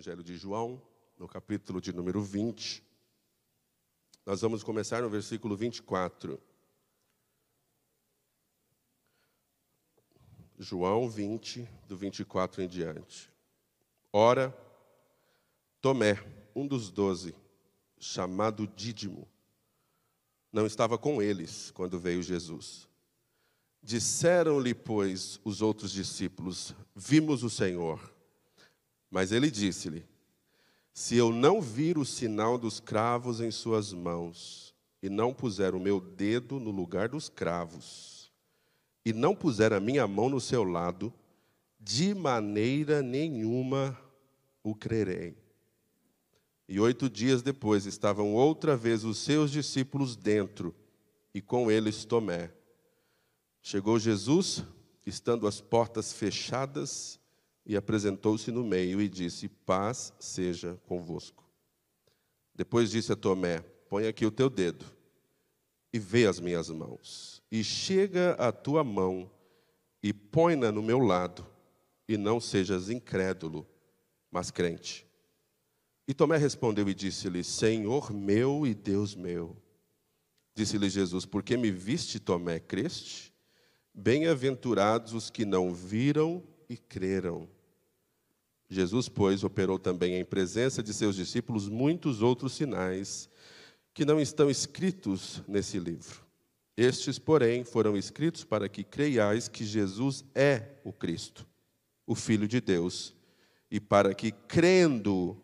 Evangelho de João, no capítulo de número 20. Nós vamos começar no versículo 24. João 20, do 24 em diante. Ora, Tomé, um dos doze, chamado Dídimo, não estava com eles quando veio Jesus. Disseram-lhe, pois, os outros discípulos: Vimos o Senhor. Mas ele disse-lhe: Se eu não vir o sinal dos cravos em suas mãos, e não puser o meu dedo no lugar dos cravos, e não puser a minha mão no seu lado, de maneira nenhuma o crerei. E oito dias depois estavam outra vez os seus discípulos dentro, e com eles Tomé. Chegou Jesus, estando as portas fechadas, e apresentou-se no meio e disse: Paz seja convosco. Depois disse a Tomé: Põe aqui o teu dedo e vê as minhas mãos, e chega a tua mão e põe-na no meu lado, e não sejas incrédulo, mas crente. E Tomé respondeu e disse-lhe: Senhor meu e Deus meu. Disse-lhe Jesus: Por que me viste, Tomé, creste? Bem-aventurados os que não viram e creram. Jesus, pois, operou também em presença de seus discípulos muitos outros sinais que não estão escritos nesse livro. Estes, porém, foram escritos para que creiais que Jesus é o Cristo, o Filho de Deus, e para que, crendo,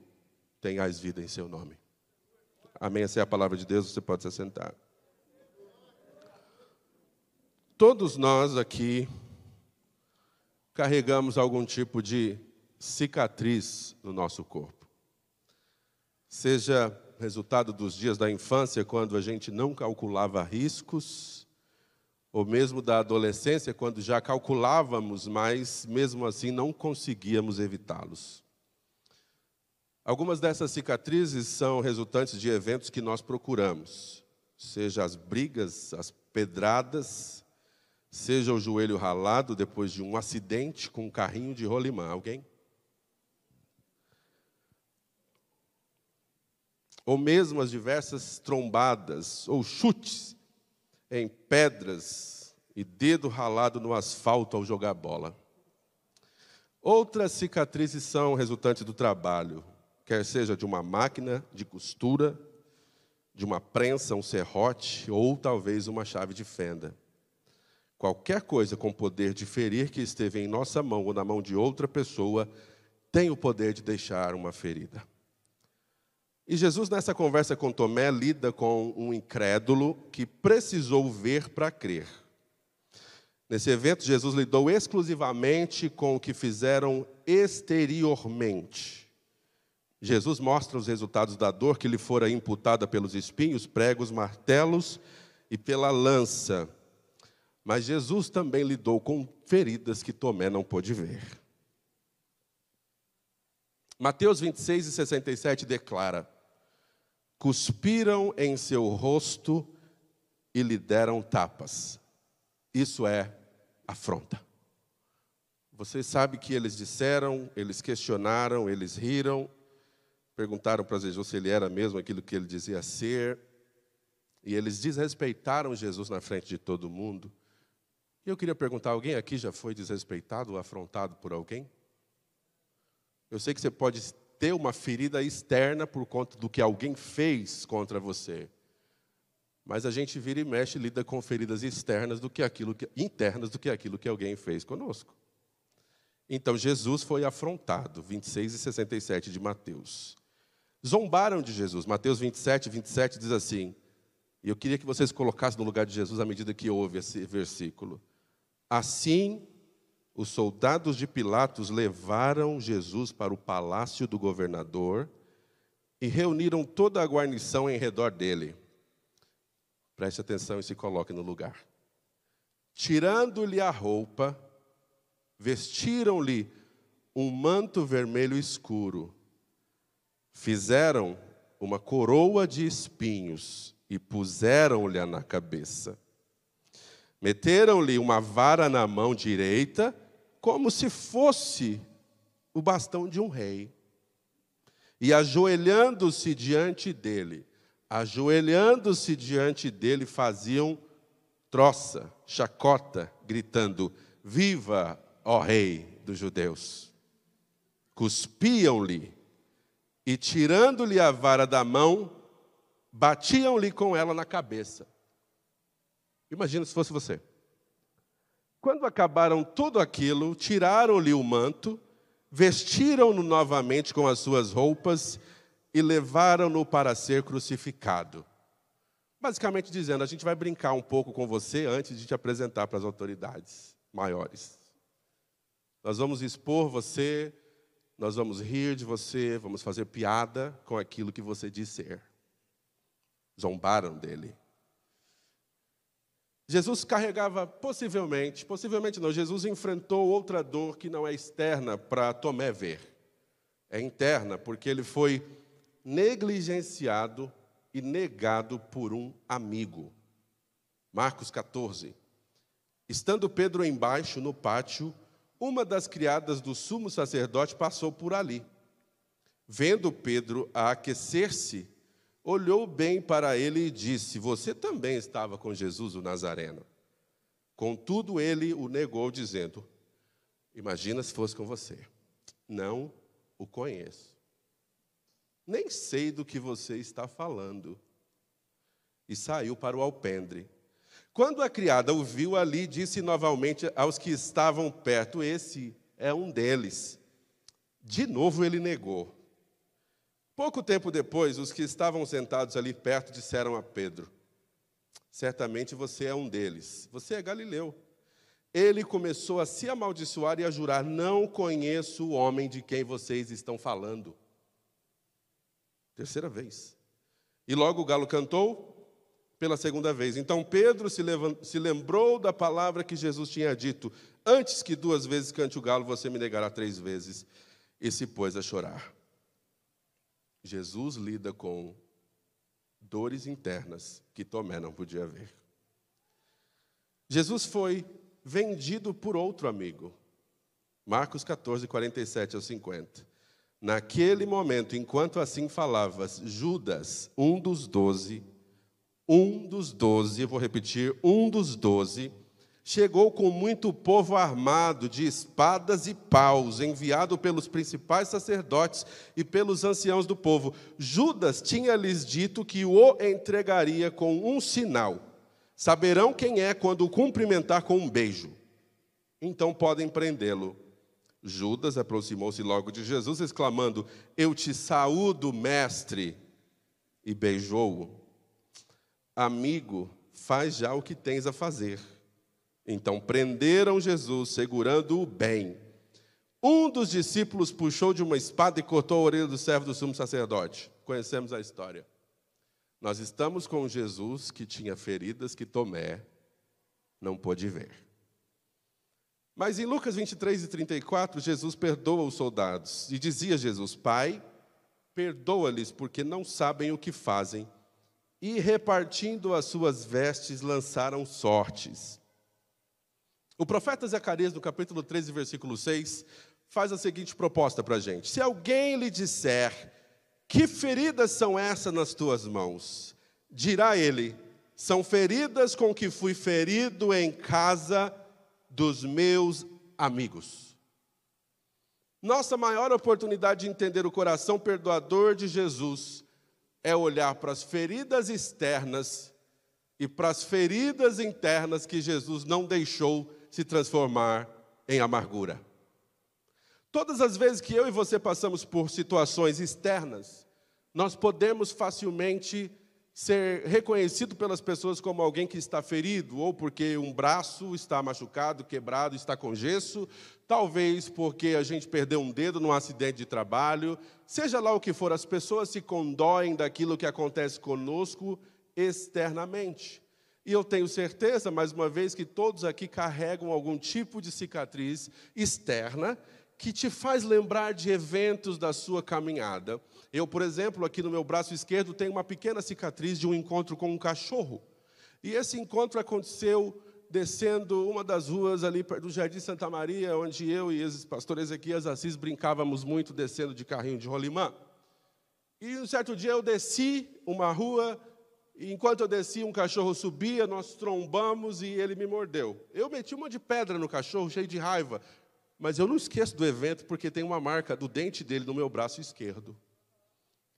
tenhais vida em seu nome. Amém. Essa é a palavra de Deus, você pode se assentar. Todos nós aqui carregamos algum tipo de cicatriz no nosso corpo. Seja resultado dos dias da infância, quando a gente não calculava riscos, ou mesmo da adolescência, quando já calculávamos, mas mesmo assim não conseguíamos evitá-los. Algumas dessas cicatrizes são resultantes de eventos que nós procuramos, seja as brigas, as pedradas, seja o joelho ralado depois de um acidente com um carrinho de rolimã. Alguém? Ou mesmo as diversas trombadas ou chutes em pedras e dedo ralado no asfalto ao jogar bola. Outras cicatrizes são resultantes do trabalho, quer seja de uma máquina de costura, de uma prensa, um serrote ou talvez uma chave de fenda. Qualquer coisa com poder de ferir que esteve em nossa mão ou na mão de outra pessoa tem o poder de deixar uma ferida. E Jesus, nessa conversa com Tomé, lida com um incrédulo que precisou ver para crer. Nesse evento, Jesus lidou exclusivamente com o que fizeram exteriormente. Jesus mostra os resultados da dor que lhe fora imputada pelos espinhos, pregos, martelos e pela lança. Mas Jesus também lidou com feridas que Tomé não pôde ver. Mateus 26 e 67 declara: Cuspiram em seu rosto e lhe deram tapas. Isso é afronta. Você sabe que eles disseram, eles questionaram, eles riram, perguntaram para Jesus se ele era mesmo aquilo que ele dizia ser, e eles desrespeitaram Jesus na frente de todo mundo. E eu queria perguntar: alguém aqui já foi desrespeitado ou afrontado por alguém? Eu sei que você pode ter uma ferida externa por conta do que alguém fez contra você. Mas a gente vira e mexe lida com feridas externas do que aquilo que, internas do que aquilo que alguém fez conosco. Então Jesus foi afrontado, 26 e 67 de Mateus. Zombaram de Jesus. Mateus 27, 27 diz assim: e eu queria que vocês colocassem no lugar de Jesus à medida que ouve esse versículo. Assim, os soldados de Pilatos levaram Jesus para o palácio do governador e reuniram toda a guarnição em redor dele. Preste atenção e se coloque no lugar. Tirando-lhe a roupa, vestiram-lhe um manto vermelho escuro, fizeram uma coroa de espinhos e puseram-lhe na cabeça. Meteram-lhe uma vara na mão direita, como se fosse o bastão de um rei. E ajoelhando-se diante dele, ajoelhando-se diante dele, faziam troça, chacota, gritando: Viva, ó Rei dos Judeus! Cuspiam-lhe e, tirando-lhe a vara da mão, batiam-lhe com ela na cabeça. Imagina se fosse você. Quando acabaram tudo aquilo, tiraram-lhe o manto, vestiram-no novamente com as suas roupas e levaram-no para ser crucificado. Basicamente dizendo, a gente vai brincar um pouco com você antes de te apresentar para as autoridades maiores. Nós vamos expor você, nós vamos rir de você, vamos fazer piada com aquilo que você diz ser. Zombaram dele. Jesus carregava possivelmente, possivelmente não, Jesus enfrentou outra dor que não é externa para Tomé ver. É interna, porque ele foi negligenciado e negado por um amigo. Marcos 14. Estando Pedro embaixo no pátio, uma das criadas do sumo sacerdote passou por ali. Vendo Pedro a aquecer-se, olhou bem para ele e disse: Você também estava com Jesus o Nazareno. Contudo, ele o negou, dizendo: Imagina se fosse com você. Não o conheço. Nem sei do que você está falando. E saiu para o alpendre. Quando a criada o viu ali, disse novamente aos que estavam perto: Esse é um deles. De novo ele negou. Pouco tempo depois, os que estavam sentados ali perto disseram a Pedro: Certamente você é um deles, você é galileu. Ele começou a se amaldiçoar e a jurar: Não conheço o homem de quem vocês estão falando. Terceira vez. E logo o galo cantou pela segunda vez. Então Pedro se, se lembrou da palavra que Jesus tinha dito: Antes que duas vezes cante o galo, você me negará três vezes. E se pôs a chorar. Jesus lida com dores internas que Tomé não podia ver. Jesus foi vendido por outro amigo. Marcos 14, 47 ao 50. Naquele momento, enquanto assim falavas, Judas, um dos doze, um dos doze, vou repetir, um dos doze, chegou com muito povo armado de espadas e paus, enviado pelos principais sacerdotes e pelos anciãos do povo. Judas tinha-lhes dito que o entregaria com um sinal. Saberão quem é quando o cumprimentar com um beijo. Então podem prendê-lo. Judas aproximou-se logo de Jesus, exclamando: Eu te saúdo, mestre, e beijou-o. Amigo, faz já o que tens a fazer. Então prenderam Jesus, segurando-o bem. Um dos discípulos puxou de uma espada e cortou a orelha do servo do sumo sacerdote. Conhecemos a história. Nós estamos com Jesus que tinha feridas que Tomé não pôde ver. Mas em Lucas 23 e 34, Jesus perdoa os soldados e dizia Jesus: Pai, perdoa-lhes porque não sabem o que fazem. E repartindo as suas vestes, lançaram sortes. O profeta Zacarias, no capítulo 13, versículo 6, faz a seguinte proposta para a gente: Se alguém lhe disser, que feridas são essas nas tuas mãos? Dirá ele: São feridas com que fui ferido em casa dos meus amigos. Nossa maior oportunidade de entender o coração perdoador de Jesus é olhar para as feridas externas e para as feridas internas que Jesus não deixou se transformar em amargura. Todas as vezes que eu e você passamos por situações externas, nós podemos facilmente ser reconhecido pelas pessoas como alguém que está ferido, ou porque um braço está machucado, quebrado, está com gesso, talvez porque a gente perdeu um dedo num acidente de trabalho, seja lá o que for, as pessoas se condoem daquilo que acontece conosco externamente. E eu tenho certeza, mais uma vez, que todos aqui carregam algum tipo de cicatriz externa que te faz lembrar de eventos da sua caminhada. Eu, por exemplo, aqui no meu braço esquerdo tenho uma pequena cicatriz de um encontro com um cachorro. E esse encontro aconteceu descendo uma das ruas ali do Jardim Santa Maria, onde eu e o pastor Ezequias Assis brincávamos muito descendo de carrinho de rolimã. E um certo dia eu desci uma rua, enquanto eu desci, um cachorro subia, nós trombamos e ele me mordeu. Eu meti uma de pedra no cachorro, cheio de raiva. Mas eu não esqueço do evento porque tem uma marca do dente dele no meu braço esquerdo.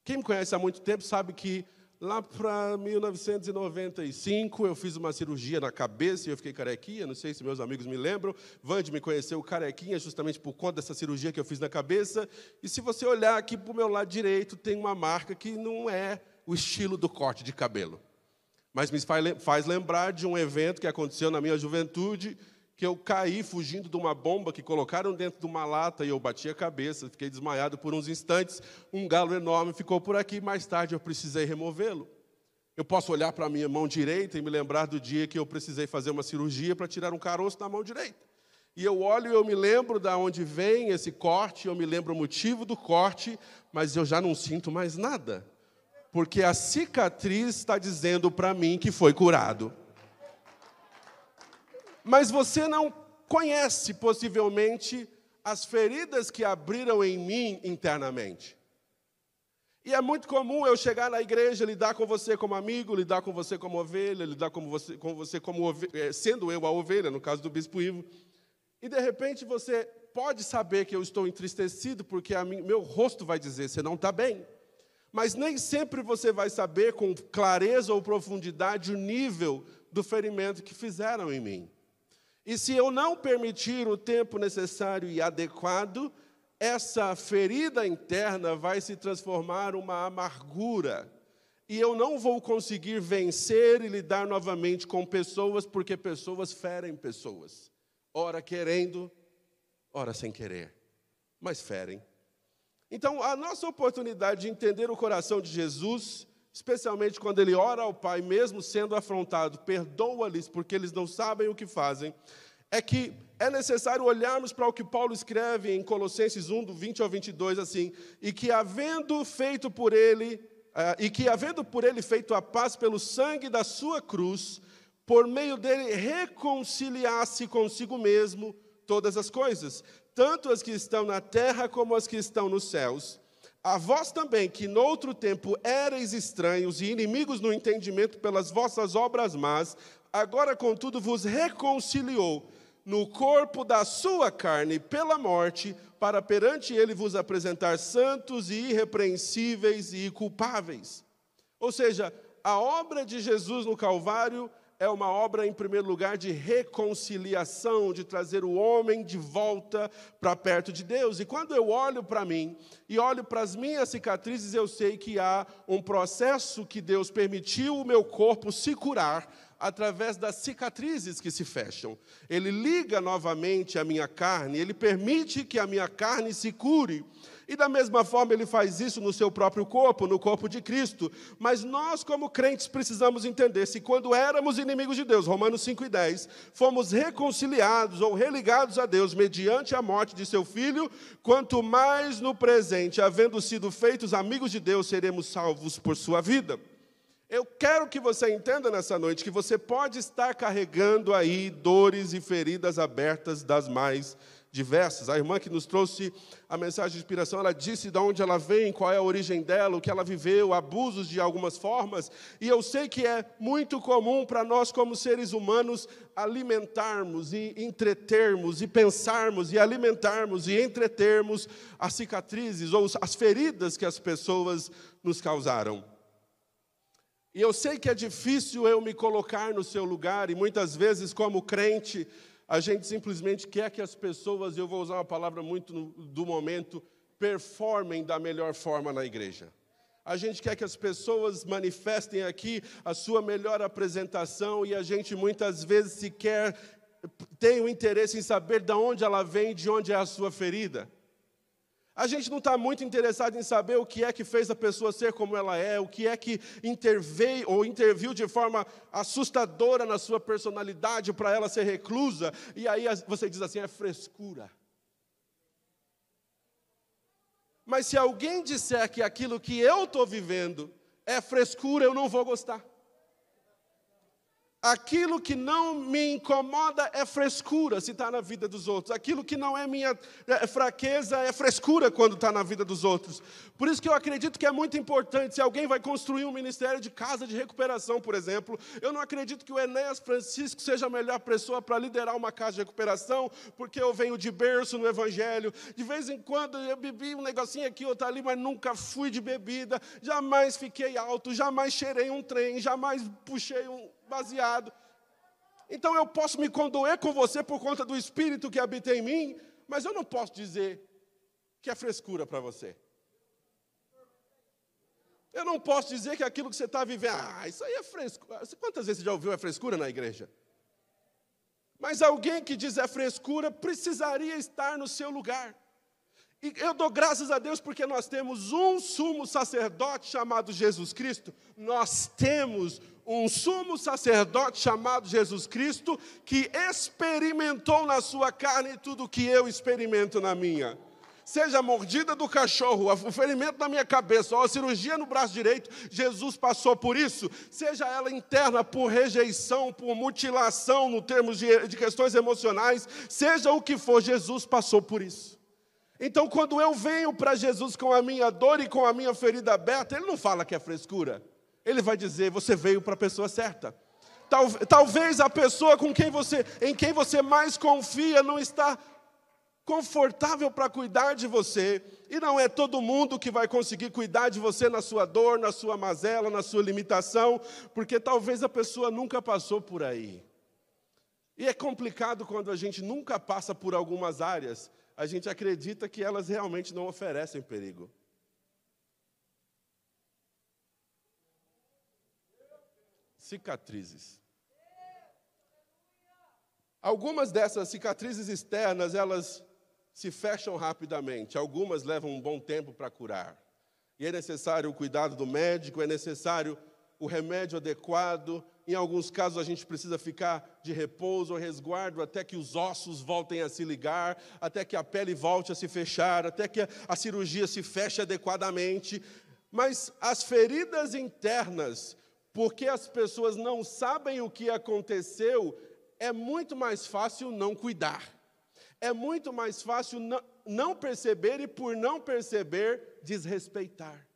Quem me conhece há muito tempo sabe que lá para 1995 eu fiz uma cirurgia na cabeça e eu fiquei carequinha. Não sei se meus amigos me lembram. Vande me conheceu carequinha justamente por conta dessa cirurgia que eu fiz na cabeça. E se você olhar aqui para o meu lado direito, tem uma marca que não é o estilo do corte de cabelo. Mas me faz lembrar de um evento que aconteceu na minha juventude que eu caí fugindo de uma bomba que colocaram dentro de uma lata e eu bati a cabeça, fiquei desmaiado por uns instantes. Um galo enorme ficou por aqui, mais tarde eu precisei removê-lo. Eu posso olhar para a minha mão direita e me lembrar do dia que eu precisei fazer uma cirurgia para tirar um caroço da mão direita. E eu olho e eu me lembro de onde vem esse corte, eu me lembro o motivo do corte, mas eu já não sinto mais nada. Porque a cicatriz está dizendo para mim que foi curado mas você não conhece possivelmente as feridas que abriram em mim internamente. E é muito comum eu chegar na igreja, lidar com você como amigo, lidar com você como ovelha, lidar com você, com você como ovelha, eh, sendo eu a ovelha, no caso do bispo Ivo. E de repente você pode saber que eu estou entristecido, porque mim, meu rosto vai dizer, você não está bem. Mas nem sempre você vai saber com clareza ou profundidade o nível do ferimento que fizeram em mim. E se eu não permitir o tempo necessário e adequado, essa ferida interna vai se transformar uma amargura. E eu não vou conseguir vencer e lidar novamente com pessoas, porque pessoas ferem pessoas. Ora querendo, ora sem querer, mas ferem. Então, a nossa oportunidade de entender o coração de Jesus, especialmente quando ele ora ao Pai, mesmo sendo afrontado, perdoa-lhes porque eles não sabem o que fazem, é que é necessário olharmos para o que Paulo escreve em Colossenses 1, do 20 ao 22, assim, e que havendo feito por ele, uh, e que havendo por ele feito a paz pelo sangue da sua cruz, por meio dele reconciliasse consigo mesmo todas as coisas, tanto as que estão na terra como as que estão nos céus. A vós também, que noutro tempo erais estranhos e inimigos no entendimento pelas vossas obras más, agora, contudo, vos reconciliou no corpo da sua carne pela morte, para perante ele vos apresentar santos e irrepreensíveis e culpáveis. Ou seja, a obra de Jesus no Calvário é uma obra, em primeiro lugar, de reconciliação, de trazer o homem de volta para perto de Deus. E quando eu olho para mim e olho para as minhas cicatrizes, eu sei que há um processo que Deus permitiu o meu corpo se curar através das cicatrizes que se fecham. Ele liga novamente a minha carne, ele permite que a minha carne se cure. E da mesma forma ele faz isso no seu próprio corpo, no corpo de Cristo. Mas nós, como crentes, precisamos entender se quando éramos inimigos de Deus, Romanos 5 e 10, fomos reconciliados ou religados a Deus mediante a morte de seu filho, quanto mais no presente, havendo sido feitos amigos de Deus, seremos salvos por sua vida. Eu quero que você entenda nessa noite que você pode estar carregando aí dores e feridas abertas das mais diversas. A irmã que nos trouxe a mensagem de inspiração, ela disse de onde ela vem, qual é a origem dela, o que ela viveu, abusos de algumas formas. E eu sei que é muito comum para nós, como seres humanos, alimentarmos e entretermos, e pensarmos, e alimentarmos e entretermos as cicatrizes ou as feridas que as pessoas nos causaram. E eu sei que é difícil eu me colocar no seu lugar, e muitas vezes, como crente, a gente simplesmente quer que as pessoas, eu vou usar uma palavra muito do momento, performem da melhor forma na igreja. A gente quer que as pessoas manifestem aqui a sua melhor apresentação e a gente muitas vezes sequer tem o interesse em saber de onde ela vem, de onde é a sua ferida. A gente não está muito interessado em saber o que é que fez a pessoa ser como ela é, o que é que interveio ou interviu de forma assustadora na sua personalidade para ela ser reclusa. E aí você diz assim: é frescura. Mas se alguém disser que aquilo que eu estou vivendo é frescura, eu não vou gostar. Aquilo que não me incomoda é frescura se está na vida dos outros. Aquilo que não é minha é fraqueza é frescura quando está na vida dos outros. Por isso que eu acredito que é muito importante. Se alguém vai construir um ministério de casa de recuperação, por exemplo, eu não acredito que o Enéas Francisco seja a melhor pessoa para liderar uma casa de recuperação, porque eu venho de berço no Evangelho. De vez em quando eu bebi um negocinho aqui, outro ali, mas nunca fui de bebida. Jamais fiquei alto, jamais cheirei um trem, jamais puxei um baseado. Então eu posso me condoer com você por conta do espírito que habita em mim, mas eu não posso dizer que é frescura para você. Eu não posso dizer que aquilo que você está vivendo, ah, isso aí é frescura. Quantas vezes você já ouviu é frescura na igreja? Mas alguém que diz é frescura precisaria estar no seu lugar. E eu dou graças a Deus porque nós temos um sumo sacerdote chamado Jesus Cristo. Nós temos um sumo sacerdote chamado Jesus Cristo que experimentou na sua carne tudo que eu experimento na minha. Seja a mordida do cachorro, o ferimento na minha cabeça, ou a cirurgia no braço direito, Jesus passou por isso. Seja ela interna por rejeição, por mutilação, no termos de, de questões emocionais, seja o que for, Jesus passou por isso. Então, quando eu venho para Jesus com a minha dor e com a minha ferida aberta, ele não fala que é frescura. Ele vai dizer: você veio para a pessoa certa. Tal, talvez a pessoa com quem você, em quem você mais confia não está confortável para cuidar de você, e não é todo mundo que vai conseguir cuidar de você na sua dor, na sua mazela, na sua limitação, porque talvez a pessoa nunca passou por aí. E é complicado quando a gente nunca passa por algumas áreas a gente acredita que elas realmente não oferecem perigo. Cicatrizes. Algumas dessas cicatrizes externas, elas se fecham rapidamente, algumas levam um bom tempo para curar. E é necessário o cuidado do médico, é necessário o remédio adequado, em alguns casos, a gente precisa ficar de repouso ou resguardo até que os ossos voltem a se ligar, até que a pele volte a se fechar, até que a cirurgia se feche adequadamente. Mas as feridas internas, porque as pessoas não sabem o que aconteceu, é muito mais fácil não cuidar. É muito mais fácil não perceber e, por não perceber, desrespeitar.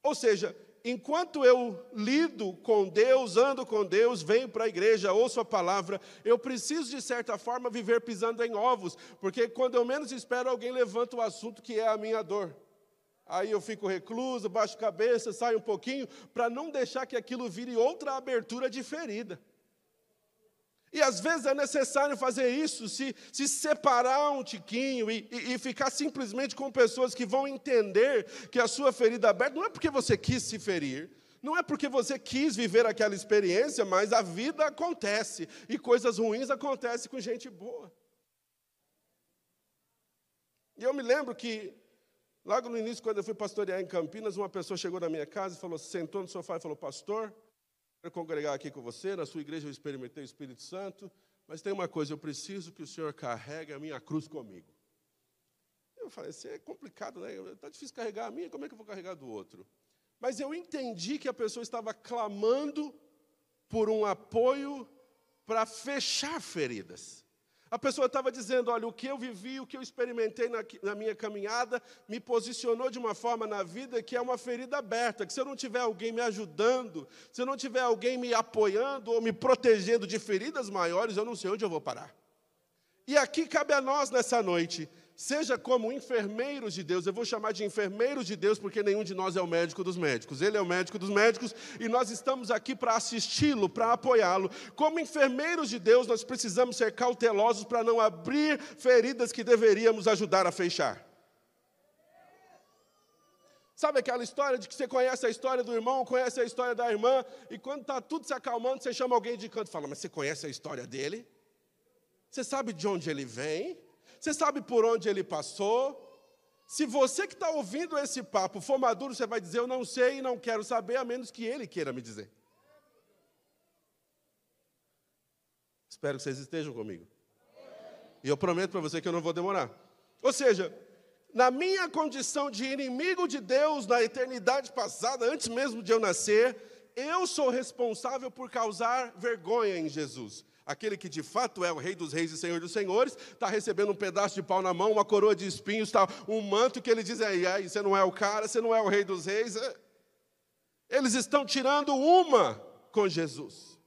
Ou seja, enquanto eu lido com Deus, ando com Deus, venho para a igreja, ouço a palavra, eu preciso, de certa forma, viver pisando em ovos, porque quando eu menos espero, alguém levanta o assunto que é a minha dor. Aí eu fico recluso, baixo cabeça, saio um pouquinho, para não deixar que aquilo vire outra abertura de ferida. E às vezes é necessário fazer isso, se, se separar um tiquinho e, e, e, ficar simplesmente com pessoas que vão entender que a sua ferida aberta não é porque você quis se ferir, não é porque você quis viver aquela experiência, mas a vida acontece e coisas ruins acontecem com gente boa. E eu me lembro que, logo no início, quando eu fui pastorear em Campinas, uma pessoa chegou na minha casa e falou, sentou no sofá e falou: Pastor, Quero congregar aqui com você, na sua igreja eu experimentei o Espírito Santo, mas tem uma coisa, eu preciso que o Senhor carregue a minha cruz comigo. Eu falei, isso é complicado, né? Está difícil carregar a minha, como é que eu vou carregar do outro? Mas eu entendi que a pessoa estava clamando por um apoio para fechar feridas. A pessoa estava dizendo: olha, o que eu vivi, o que eu experimentei na, na, minha caminhada, me posicionou de uma forma na vida que é uma ferida aberta. Que se eu não tiver alguém me ajudando, se eu não tiver alguém me apoiando ou me protegendo de feridas maiores, eu não sei onde eu vou parar. E aqui cabe a nós nessa noite Seja como enfermeiros de Deus, eu vou chamar de enfermeiros de Deus porque nenhum de nós é o médico dos médicos. Ele é o médico dos médicos e nós estamos aqui para assisti-lo, para apoiá-lo. Como enfermeiros de Deus, nós precisamos ser cautelosos para não abrir feridas que deveríamos ajudar a fechar. Sabe aquela história de que você conhece a história do irmão, conhece a história da irmã, e quando está tudo se acalmando, você chama alguém de canto e fala: Mas você conhece a história dele? Você sabe de onde ele vem? Você sabe por onde ele passou? Se você que está ouvindo esse papo for maduro, você vai dizer: Eu não sei e não quero saber, a menos que ele queira me dizer. Espero que vocês estejam comigo. E eu prometo para você que eu não vou demorar. Ou seja, na minha condição de inimigo de Deus na eternidade passada, antes mesmo de eu nascer, eu sou responsável por causar vergonha em Jesus. Aquele que de fato é o Rei dos Reis e Senhor dos Senhores, está recebendo um pedaço de pau na mão, uma coroa de espinhos, tá, um manto que ele diz aí, aí, você não é o cara, você não é o Rei dos Reis. É. Eles estão tirando uma com Jesus.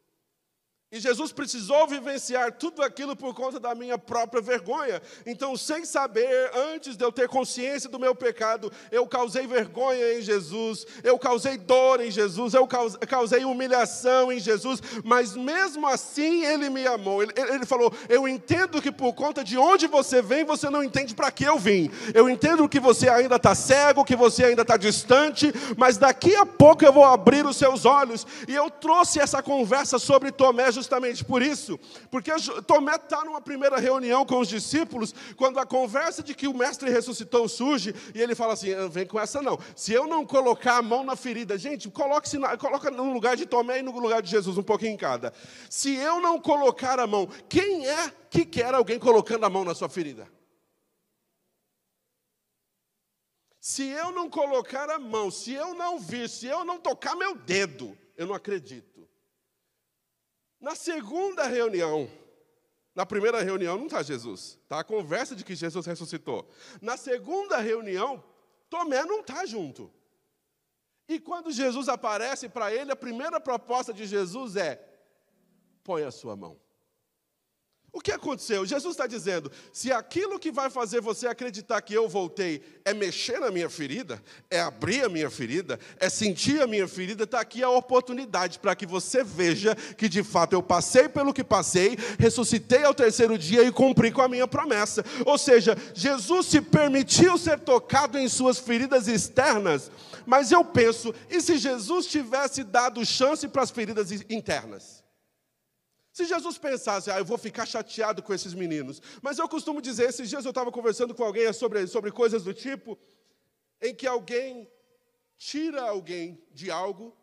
E Jesus precisou vivenciar tudo aquilo por conta da minha própria vergonha. Então, sem saber, antes de eu ter consciência do meu pecado, eu causei vergonha em Jesus, eu causei dor em Jesus, eu causei humilhação em Jesus, mas mesmo assim Ele me amou. Ele, ele falou: Eu entendo que por conta de onde você vem, você não entende para que eu vim. Eu entendo que você ainda está cego, que você ainda está distante, mas daqui a pouco eu vou abrir os seus olhos. E eu trouxe essa conversa sobre Tomé justamente por isso, porque Tomé está numa primeira reunião com os discípulos, quando a conversa de que o mestre ressuscitou surge, e ele fala assim: ah, vem com essa não, se eu não colocar a mão na ferida, gente, coloque na, coloca no lugar de Tomé e no lugar de Jesus, um pouquinho em cada. Se eu não colocar a mão, quem é que quer alguém colocando a mão na sua ferida? Se eu não colocar a mão, se eu não vir, se eu não tocar meu dedo, eu não acredito. Na segunda reunião, na primeira reunião não está Jesus, está a conversa de que Jesus ressuscitou. Na segunda reunião, Tomé não está junto. E quando Jesus aparece para ele, a primeira proposta de Jesus é: põe a sua mão. O que aconteceu? Jesus está dizendo: se aquilo que vai fazer você acreditar que eu voltei é mexer na minha ferida, é abrir a minha ferida, é sentir a minha ferida, está aqui a oportunidade para que você veja que de fato eu passei pelo que passei, ressuscitei ao terceiro dia e cumpri com a minha promessa. Ou seja, Jesus se permitiu ser tocado em suas feridas externas, mas eu penso, e se Jesus tivesse dado chance para as feridas internas? Se Jesus pensasse, ah, eu vou ficar chateado com esses meninos, mas eu costumo dizer, esses dias eu estava conversando com alguém sobre, sobre coisas do tipo, em que alguém tira alguém de algo,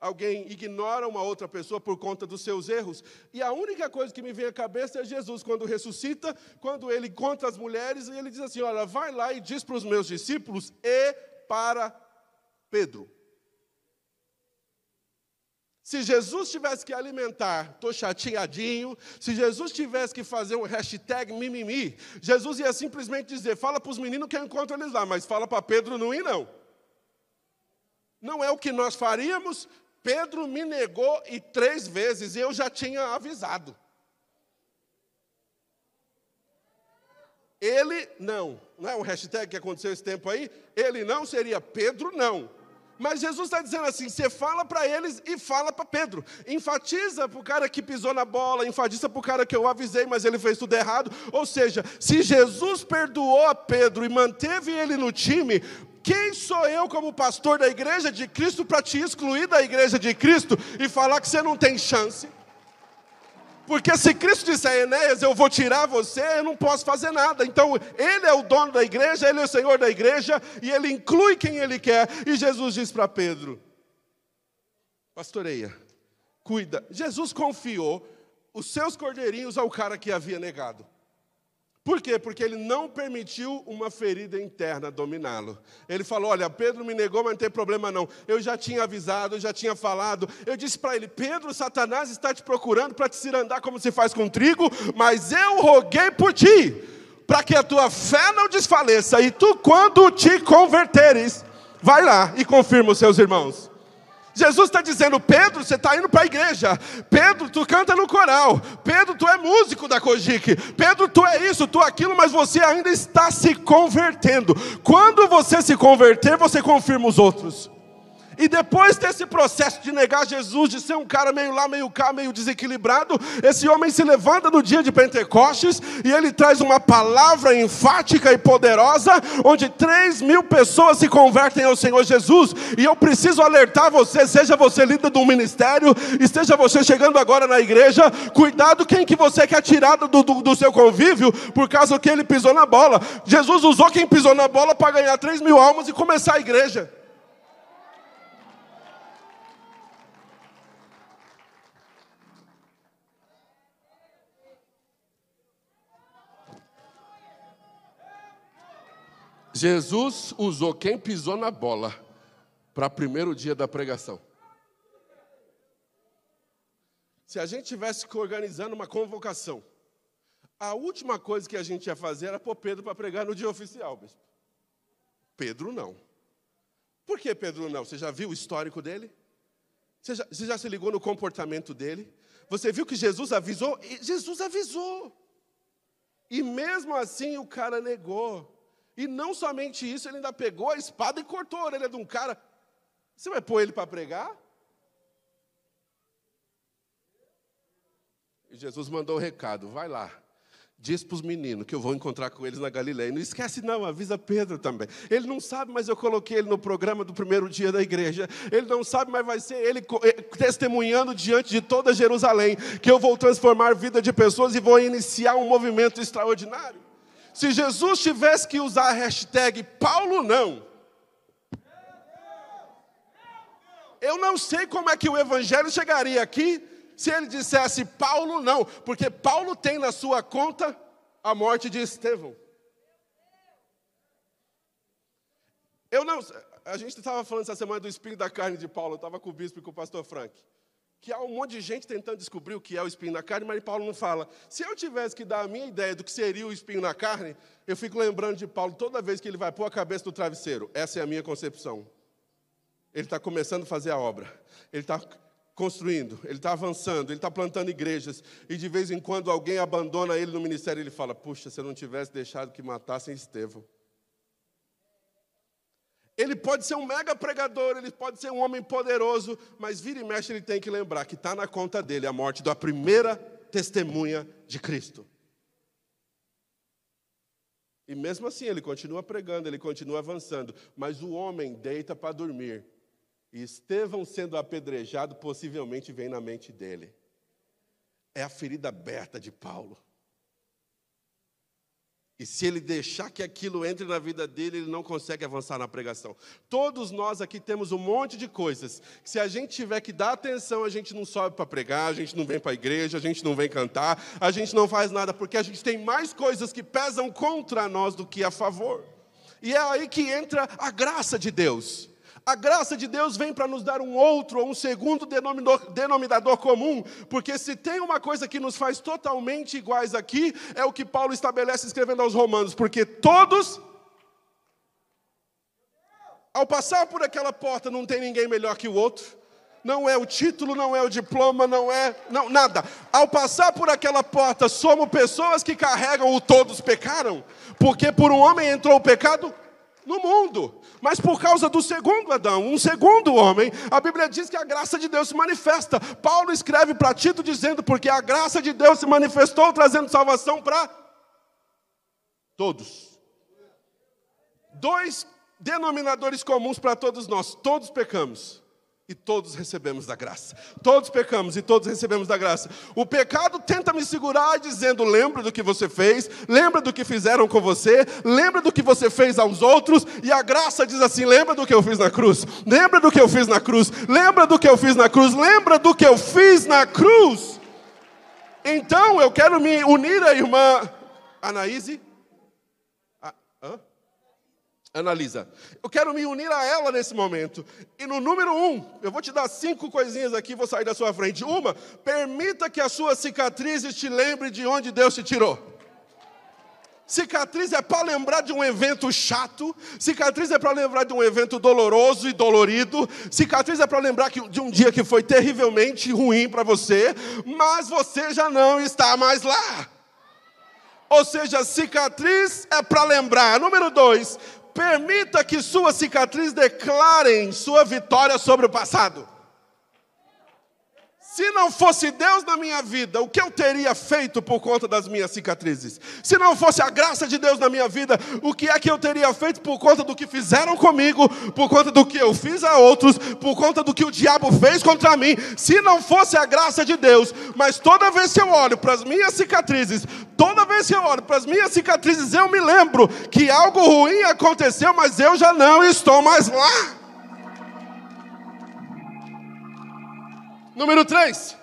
alguém ignora uma outra pessoa por conta dos seus erros, e a única coisa que me vem à cabeça é Jesus, quando ressuscita, quando ele encontra as mulheres, e ele diz assim: Olha, vai lá e diz para os meus discípulos e para Pedro. Se Jesus tivesse que alimentar, estou chateadinho, se Jesus tivesse que fazer um hashtag mimimi, Jesus ia simplesmente dizer: fala para os meninos que eu encontro eles lá, mas fala para Pedro não ir, não. Não é o que nós faríamos. Pedro me negou e três vezes, e eu já tinha avisado. Ele não. Não é um hashtag que aconteceu esse tempo aí? Ele não seria Pedro, não. Mas Jesus está dizendo assim: você fala para eles e fala para Pedro. Enfatiza para o cara que pisou na bola, enfatiza para o cara que eu avisei, mas ele fez tudo errado. Ou seja, se Jesus perdoou a Pedro e manteve ele no time, quem sou eu, como pastor da igreja de Cristo, para te excluir da igreja de Cristo e falar que você não tem chance? Porque se Cristo disser, Enéas, eu vou tirar você, eu não posso fazer nada. Então, Ele é o dono da igreja, Ele é o Senhor da igreja, e Ele inclui quem Ele quer. E Jesus diz para Pedro: Pastoreia, cuida. Jesus confiou os seus cordeirinhos ao cara que havia negado. Por quê? Porque ele não permitiu uma ferida interna dominá-lo. Ele falou: Olha, Pedro me negou, mas não tem problema não. Eu já tinha avisado, eu já tinha falado. Eu disse para ele: Pedro, Satanás está te procurando para te cirandar como se faz com trigo, mas eu roguei por ti, para que a tua fé não desfaleça. E tu, quando te converteres, vai lá e confirma os seus irmãos. Jesus está dizendo: Pedro, você está indo para a igreja. Pedro, tu canta no coral. Pedro, tu é músico da Cojique. Pedro, tu é isso, tu é aquilo, mas você ainda está se convertendo. Quando você se converter, você confirma os outros. E depois desse processo de negar Jesus, de ser um cara meio lá, meio cá, meio desequilibrado, esse homem se levanta no dia de Pentecostes e ele traz uma palavra enfática e poderosa, onde três mil pessoas se convertem ao Senhor Jesus. E eu preciso alertar você, seja você líder do ministério, esteja você chegando agora na igreja, cuidado quem que você quer tirar do, do, do seu convívio por causa que ele pisou na bola. Jesus usou quem pisou na bola para ganhar três mil almas e começar a igreja. Jesus usou quem pisou na bola para primeiro dia da pregação. Se a gente tivesse organizando uma convocação, a última coisa que a gente ia fazer era pôr Pedro para pregar no dia oficial, bispo. Pedro não. Por que Pedro não? Você já viu o histórico dele? Você já, você já se ligou no comportamento dele? Você viu que Jesus avisou? Jesus avisou. E mesmo assim o cara negou. E não somente isso, ele ainda pegou a espada e cortou a orelha de um cara. Você vai pôr ele para pregar? E Jesus mandou o recado: vai lá, Diz para os meninos que eu vou encontrar com eles na Galileia. Não esquece, não, avisa Pedro também. Ele não sabe, mas eu coloquei ele no programa do primeiro dia da igreja. Ele não sabe, mas vai ser ele eh, testemunhando diante de toda Jerusalém que eu vou transformar a vida de pessoas e vou iniciar um movimento extraordinário. Se Jesus tivesse que usar a hashtag Paulo não, eu não sei como é que o evangelho chegaria aqui se ele dissesse Paulo, não, porque Paulo tem na sua conta a morte de Estevão. Eu não, a gente estava falando essa semana do espinho da carne de Paulo, eu estava com o bispo e com o pastor Frank. Que há um monte de gente tentando descobrir o que é o espinho na carne, mas Paulo não fala. Se eu tivesse que dar a minha ideia do que seria o espinho na carne, eu fico lembrando de Paulo toda vez que ele vai pôr a cabeça no travesseiro. Essa é a minha concepção. Ele está começando a fazer a obra. Ele está construindo, ele está avançando, ele está plantando igrejas, e de vez em quando alguém abandona ele no ministério, ele fala: Puxa, se eu não tivesse deixado que matassem Estevão. Ele pode ser um mega pregador, ele pode ser um homem poderoso, mas vira e mexe ele tem que lembrar que está na conta dele a morte da primeira testemunha de Cristo. E mesmo assim ele continua pregando, ele continua avançando, mas o homem deita para dormir e Estevão sendo apedrejado possivelmente vem na mente dele. É a ferida aberta de Paulo. E se ele deixar que aquilo entre na vida dele, ele não consegue avançar na pregação. Todos nós aqui temos um monte de coisas que, se a gente tiver que dar atenção, a gente não sobe para pregar, a gente não vem para a igreja, a gente não vem cantar, a gente não faz nada, porque a gente tem mais coisas que pesam contra nós do que a favor. E é aí que entra a graça de Deus. A graça de Deus vem para nos dar um outro, ou um segundo denominador comum, porque se tem uma coisa que nos faz totalmente iguais aqui, é o que Paulo estabelece escrevendo aos Romanos, porque todos, ao passar por aquela porta, não tem ninguém melhor que o outro, não é o título, não é o diploma, não é não, nada. Ao passar por aquela porta, somos pessoas que carregam o todos pecaram, porque por um homem entrou o pecado no mundo. Mas por causa do segundo Adão, um segundo homem, a Bíblia diz que a graça de Deus se manifesta. Paulo escreve para Tito dizendo: porque a graça de Deus se manifestou trazendo salvação para todos. Dois denominadores comuns para todos nós: todos pecamos e todos recebemos da graça. Todos pecamos e todos recebemos da graça. O pecado tenta me segurar dizendo: lembra do que você fez, lembra do que fizeram com você, lembra do que você fez aos outros, e a graça diz assim: lembra do que eu fiz na cruz, lembra do que eu fiz na cruz, lembra do que eu fiz na cruz, lembra do que eu fiz na cruz. Então eu quero me unir à irmã Anaíse. Analisa. Eu quero me unir a ela nesse momento. E no número um, eu vou te dar cinco coisinhas aqui, vou sair da sua frente. Uma, permita que a sua cicatriz te lembre de onde Deus te tirou. Cicatriz é para lembrar de um evento chato, cicatriz é para lembrar de um evento doloroso e dolorido, cicatriz é para lembrar de um dia que foi terrivelmente ruim para você, mas você já não está mais lá. Ou seja, cicatriz é para lembrar. Número dois, Permita que sua cicatriz declarem sua vitória sobre o passado. Se não fosse Deus na minha vida, o que eu teria feito por conta das minhas cicatrizes? Se não fosse a graça de Deus na minha vida, o que é que eu teria feito por conta do que fizeram comigo, por conta do que eu fiz a outros, por conta do que o diabo fez contra mim? Se não fosse a graça de Deus, mas toda vez que eu olho para as minhas cicatrizes, toda vez que eu olho para as minhas cicatrizes, eu me lembro que algo ruim aconteceu, mas eu já não estou mais lá. Número 3.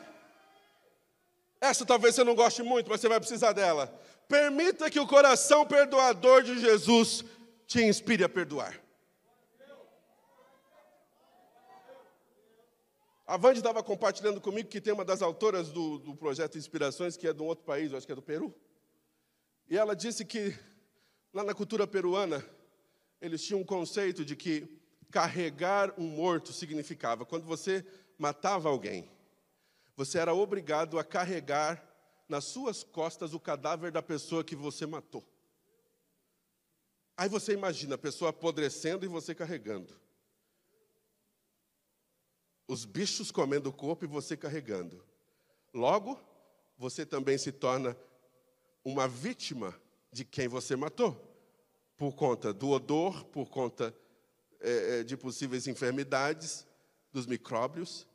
Essa talvez você não goste muito, mas você vai precisar dela. Permita que o coração perdoador de Jesus te inspire a perdoar. A Vande estava compartilhando comigo que tem uma das autoras do, do projeto Inspirações, que é de um outro país, acho que é do Peru. E ela disse que, lá na cultura peruana, eles tinham um conceito de que carregar um morto significava, quando você matava alguém, você era obrigado a carregar nas suas costas o cadáver da pessoa que você matou. Aí você imagina a pessoa apodrecendo e você carregando os bichos comendo o corpo e você carregando. Logo, você também se torna uma vítima de quem você matou, por conta do odor, por conta é, de possíveis enfermidades, dos micróbios.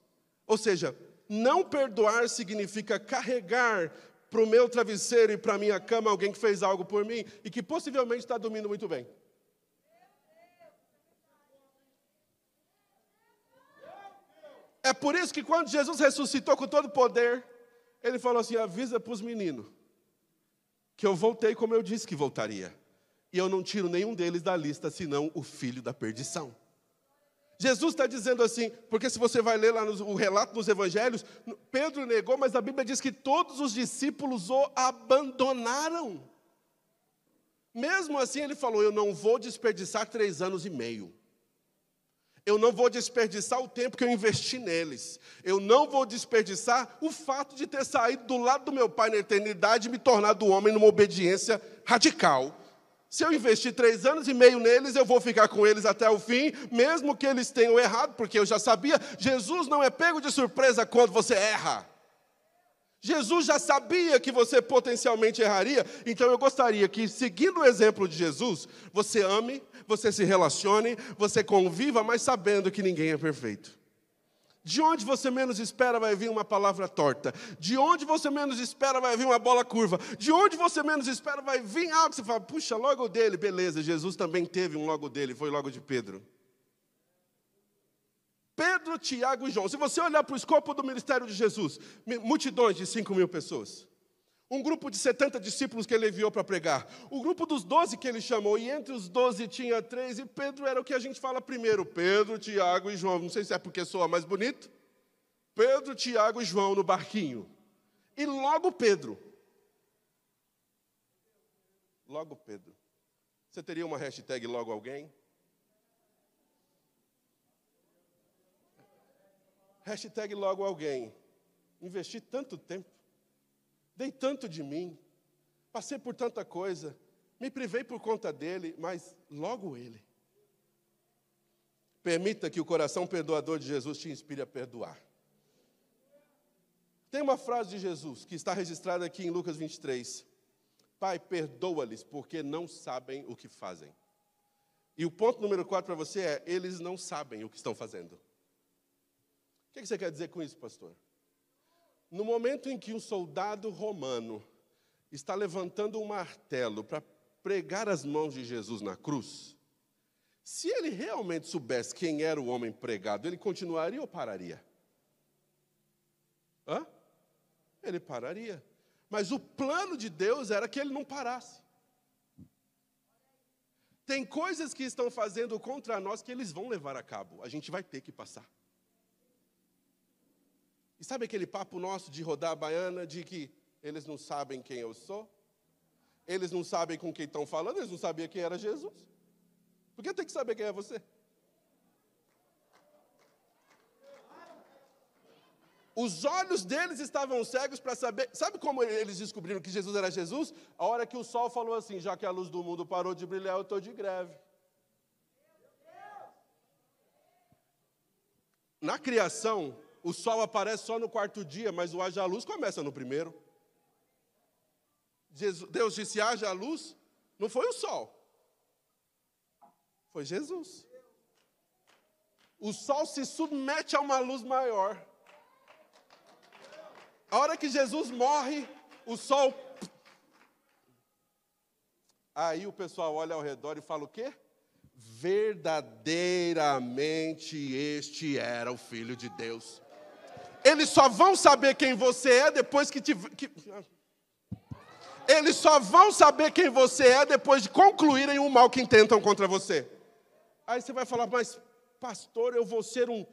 Ou seja, não perdoar significa carregar para o meu travesseiro e para a minha cama alguém que fez algo por mim e que possivelmente está dormindo muito bem. É por isso que quando Jesus ressuscitou com todo poder, ele falou assim: avisa para os meninos que eu voltei como eu disse que voltaria. E eu não tiro nenhum deles da lista, senão o filho da perdição. Jesus está dizendo assim, porque se você vai ler lá no, o relato dos evangelhos, Pedro negou, mas a Bíblia diz que todos os discípulos o abandonaram. Mesmo assim, ele falou: Eu não vou desperdiçar três anos e meio. Eu não vou desperdiçar o tempo que eu investi neles. Eu não vou desperdiçar o fato de ter saído do lado do meu pai na eternidade e me tornado homem numa obediência radical. Se eu investir três anos e meio neles, eu vou ficar com eles até o fim, mesmo que eles tenham errado, porque eu já sabia. Jesus não é pego de surpresa quando você erra. Jesus já sabia que você potencialmente erraria, então eu gostaria que, seguindo o exemplo de Jesus, você ame, você se relacione, você conviva, mas sabendo que ninguém é perfeito. De onde você menos espera vai vir uma palavra torta. De onde você menos espera vai vir uma bola curva. De onde você menos espera vai vir algo que você fala, puxa, logo dele, beleza. Jesus também teve um logo dele, foi logo de Pedro. Pedro, Tiago e João. Se você olhar para o escopo do ministério de Jesus, multidões de 5 mil pessoas. Um grupo de 70 discípulos que ele enviou para pregar. O grupo dos 12 que ele chamou, e entre os 12 tinha três, e Pedro era o que a gente fala primeiro: Pedro, Tiago e João. Não sei se é porque soa mais bonito. Pedro, Tiago e João no barquinho. E logo Pedro. Logo Pedro. Você teria uma hashtag logo alguém? Hashtag logo alguém. Investi tanto tempo, dei tanto de mim, passei por tanta coisa, me privei por conta dele, mas logo ele. Permita que o coração perdoador de Jesus te inspire a perdoar. Tem uma frase de Jesus que está registrada aqui em Lucas 23. Pai, perdoa-lhes, porque não sabem o que fazem. E o ponto número 4 para você é: eles não sabem o que estão fazendo. O que você quer dizer com isso, pastor? No momento em que um soldado romano está levantando um martelo para pregar as mãos de Jesus na cruz, se ele realmente soubesse quem era o homem pregado, ele continuaria ou pararia? Hã? Ele pararia. Mas o plano de Deus era que ele não parasse. Tem coisas que estão fazendo contra nós que eles vão levar a cabo. A gente vai ter que passar. E sabe aquele papo nosso de rodar a baiana, de que eles não sabem quem eu sou? Eles não sabem com quem estão falando, eles não sabiam quem era Jesus. Por que tem que saber quem é você? Os olhos deles estavam cegos para saber. Sabe como eles descobriram que Jesus era Jesus? A hora que o sol falou assim: já que a luz do mundo parou de brilhar, eu estou de greve. Na criação, o sol aparece só no quarto dia, mas o haja luz começa no primeiro. Deus disse: haja luz, não foi o sol, foi Jesus. O sol se submete a uma luz maior. A hora que Jesus morre, o sol. Aí o pessoal olha ao redor e fala o quê? Verdadeiramente este era o Filho de Deus. Eles só vão saber quem você é depois que, te, que eles só vão saber quem você é depois de concluírem o mal que intentam contra você. Aí você vai falar, mas pastor, eu vou ser um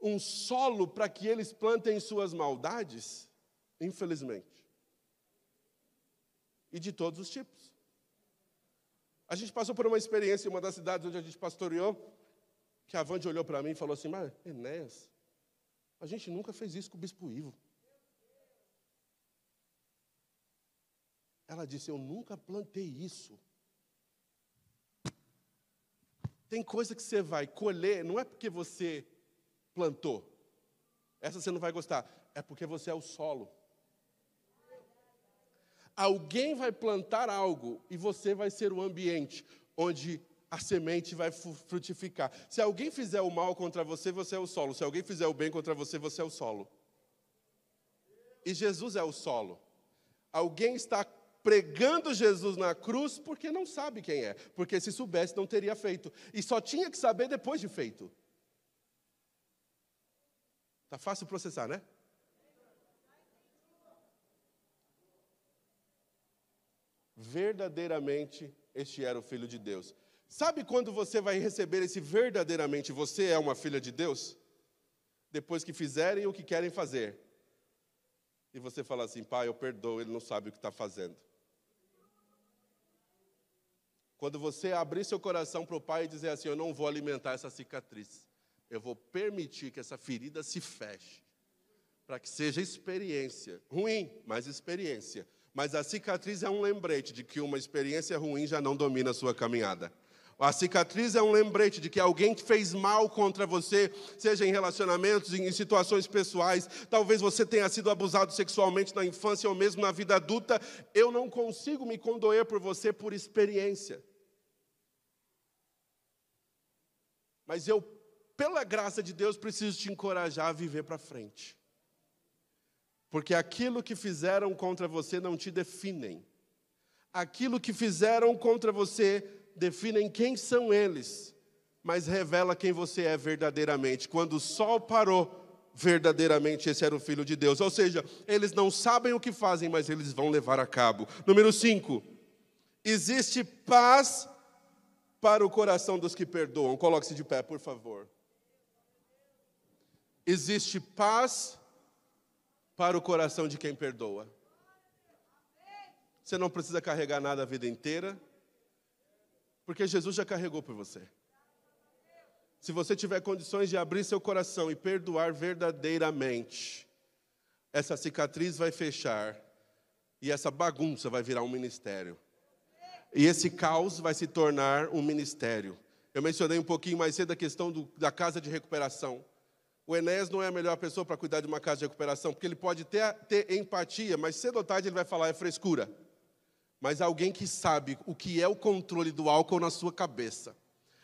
um solo para que eles plantem suas maldades? Infelizmente. E de todos os tipos. A gente passou por uma experiência em uma das cidades onde a gente pastoreou, que a Vande olhou para mim e falou assim: Mas, Enéas, a gente nunca fez isso com o bispo Ivo. Ela disse: Eu nunca plantei isso. Tem coisa que você vai colher, não é porque você plantou. Essa você não vai gostar, é porque você é o solo. Alguém vai plantar algo e você vai ser o ambiente onde a semente vai frutificar. Se alguém fizer o mal contra você, você é o solo. Se alguém fizer o bem contra você, você é o solo. E Jesus é o solo. Alguém está pregando Jesus na cruz porque não sabe quem é. Porque se soubesse, não teria feito. E só tinha que saber depois de feito. Tá fácil processar, né? Verdadeiramente, este era o Filho de Deus. Sabe quando você vai receber esse verdadeiramente você é uma filha de Deus? Depois que fizerem o que querem fazer. E você fala assim, pai, eu perdoo, ele não sabe o que está fazendo. Quando você abrir seu coração para o pai e dizer assim, eu não vou alimentar essa cicatriz, eu vou permitir que essa ferida se feche, para que seja experiência, ruim, mas experiência. Mas a cicatriz é um lembrete de que uma experiência ruim já não domina a sua caminhada. A cicatriz é um lembrete de que alguém fez mal contra você, seja em relacionamentos, em situações pessoais. Talvez você tenha sido abusado sexualmente na infância ou mesmo na vida adulta. Eu não consigo me condoer por você por experiência. Mas eu, pela graça de Deus, preciso te encorajar a viver para frente. Porque aquilo que fizeram contra você não te definem. Aquilo que fizeram contra você definem quem são eles, mas revela quem você é verdadeiramente. Quando o sol parou, verdadeiramente esse era o Filho de Deus. Ou seja, eles não sabem o que fazem, mas eles vão levar a cabo. Número 5. Existe paz para o coração dos que perdoam. Coloque-se de pé, por favor. Existe paz para o coração de quem perdoa. Você não precisa carregar nada a vida inteira. Porque Jesus já carregou por você. Se você tiver condições de abrir seu coração e perdoar verdadeiramente, essa cicatriz vai fechar e essa bagunça vai virar um ministério. E esse caos vai se tornar um ministério. Eu mencionei um pouquinho mais cedo a questão do, da casa de recuperação. O Enéas não é a melhor pessoa para cuidar de uma casa de recuperação, porque ele pode ter, ter empatia, mas cedo ou tarde ele vai falar é frescura mas alguém que sabe o que é o controle do álcool na sua cabeça.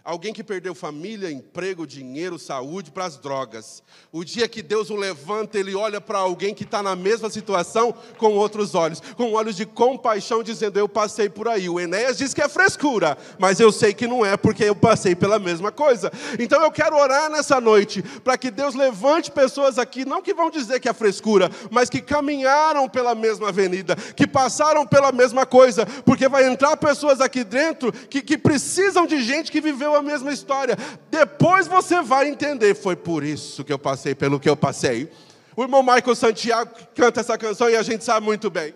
Alguém que perdeu família, emprego, dinheiro, saúde para as drogas. O dia que Deus o levanta, ele olha para alguém que está na mesma situação com outros olhos, com olhos de compaixão, dizendo: Eu passei por aí. O Enéas diz que é frescura, mas eu sei que não é, porque eu passei pela mesma coisa. Então eu quero orar nessa noite para que Deus levante pessoas aqui, não que vão dizer que é frescura, mas que caminharam pela mesma avenida, que passaram pela mesma coisa, porque vai entrar pessoas aqui dentro que, que precisam de gente que viveu a mesma história. Depois você vai entender, foi por isso que eu passei pelo que eu passei. O irmão Michael Santiago canta essa canção e a gente sabe muito bem.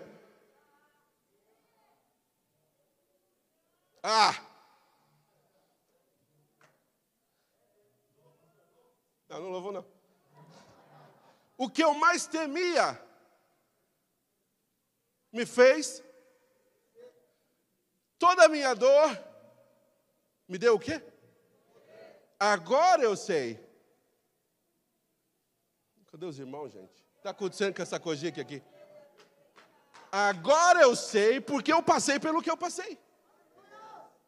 Ah! Não, não louvou não. O que eu mais temia me fez toda a minha dor me deu o quê? Agora eu sei. Cadê os irmãos, gente? Está acontecendo com essa coisinha aqui? Agora eu sei porque eu passei pelo que eu passei.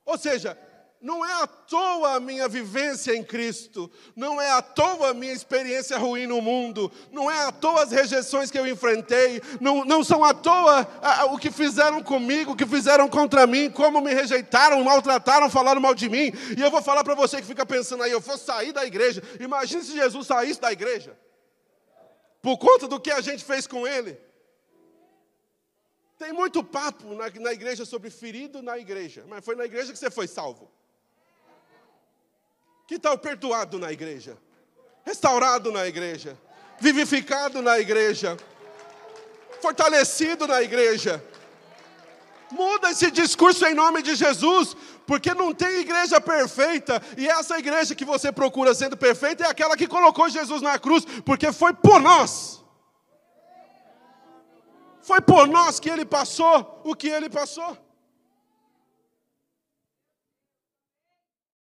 Ou seja, não é à toa a minha vivência em Cristo, não é à toa a minha experiência ruim no mundo, não é à toa as rejeições que eu enfrentei, não, não são à toa a, a, o que fizeram comigo, o que fizeram contra mim, como me rejeitaram, maltrataram, falaram mal de mim. E eu vou falar para você que fica pensando aí, eu vou sair da igreja. Imagine se Jesus saísse da igreja, por conta do que a gente fez com ele. Tem muito papo na, na igreja sobre ferido na igreja, mas foi na igreja que você foi salvo. Que tal perdoado na igreja? restaurado na igreja, vivificado na igreja, fortalecido na igreja. Muda esse discurso em nome de Jesus, porque não tem igreja perfeita, e essa igreja que você procura sendo perfeita é aquela que colocou Jesus na cruz, porque foi por nós. Foi por nós que ele passou o que ele passou.